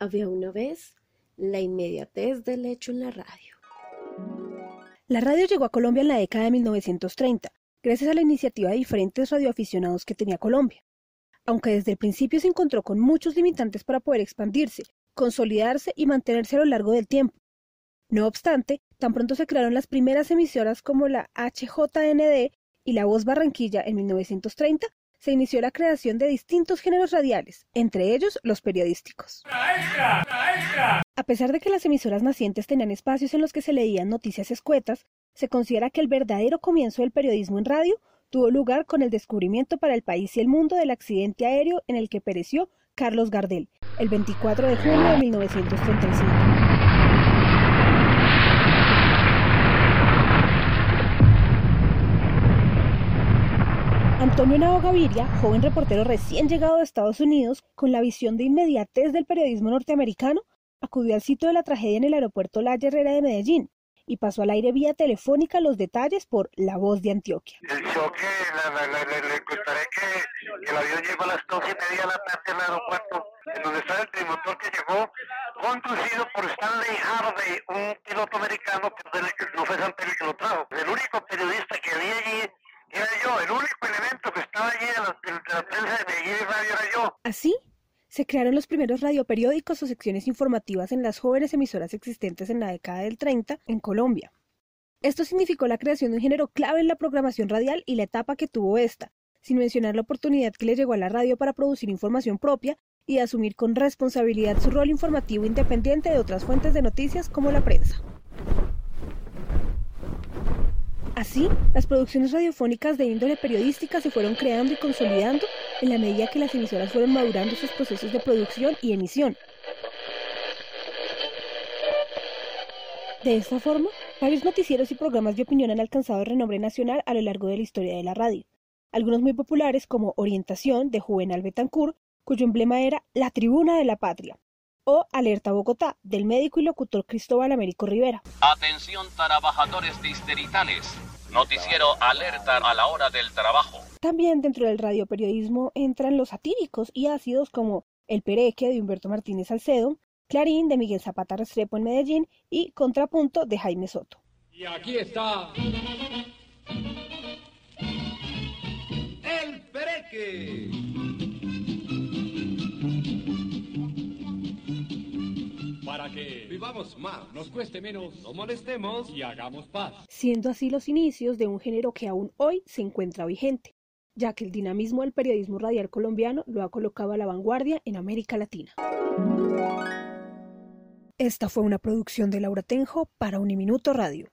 Había una vez la inmediatez del hecho en la radio. La radio llegó a Colombia en la década de 1930, gracias a la iniciativa de diferentes radioaficionados que tenía Colombia. Aunque desde el principio se encontró con muchos limitantes para poder expandirse, consolidarse y mantenerse a lo largo del tiempo. No obstante, tan pronto se crearon las primeras emisoras como la HJND y la Voz Barranquilla en 1930, se inició la creación de distintos géneros radiales, entre ellos los periodísticos. A pesar de que las emisoras nacientes tenían espacios en los que se leían noticias escuetas, se considera que el verdadero comienzo del periodismo en radio tuvo lugar con el descubrimiento para el país y el mundo del accidente aéreo en el que pereció Carlos Gardel, el 24 de junio de 1935. Antonio Nao Gaviria, joven reportero recién llegado de Estados Unidos, con la visión de inmediatez del periodismo norteamericano, acudió al sitio de la tragedia en el aeropuerto La Herrera de Medellín y pasó al aire vía telefónica los detalles por La Voz de Antioquia. El choque, le contaré que, el avión llegó a las 12 y media de la tarde al aeropuerto, en donde estaba el trimotor que llegó, conducido por Stanley Harvey, un piloto americano, que no fue Santelli que lo trajo. El único periodista que había allí era yo, el único elemento que estaba allí de la, prensa de Medellín y Radio era Así se crearon los primeros radioperiódicos o secciones informativas en las jóvenes emisoras existentes en la década del 30 en Colombia. Esto significó la creación de un género clave en la programación radial y la etapa que tuvo esta, sin mencionar la oportunidad que le llegó a la radio para producir información propia y asumir con responsabilidad su rol informativo independiente de otras fuentes de noticias como la prensa. Así, las producciones radiofónicas de índole periodística se fueron creando y consolidando en la medida que las emisoras fueron madurando sus procesos de producción y emisión. De esta forma, varios noticieros y programas de opinión han alcanzado renombre nacional a lo largo de la historia de la radio. Algunos muy populares como Orientación de Juvenal Betancourt, cuyo emblema era La Tribuna de la Patria, o Alerta Bogotá, del médico y locutor Cristóbal Américo Rivera. Atención trabajadores distritales. Noticiero alerta a la hora del trabajo. También dentro del radioperiodismo entran los satíricos y ácidos como El Pereque de Humberto Martínez Salcedo, Clarín de Miguel Zapata Restrepo en Medellín y Contrapunto de Jaime Soto. Y aquí está El Pereque. para que vivamos más, nos cueste menos, no molestemos y hagamos paz. Siendo así los inicios de un género que aún hoy se encuentra vigente, ya que el dinamismo del periodismo radial colombiano lo ha colocado a la vanguardia en América Latina. Esta fue una producción de Laura Tenjo para Uniminuto Radio.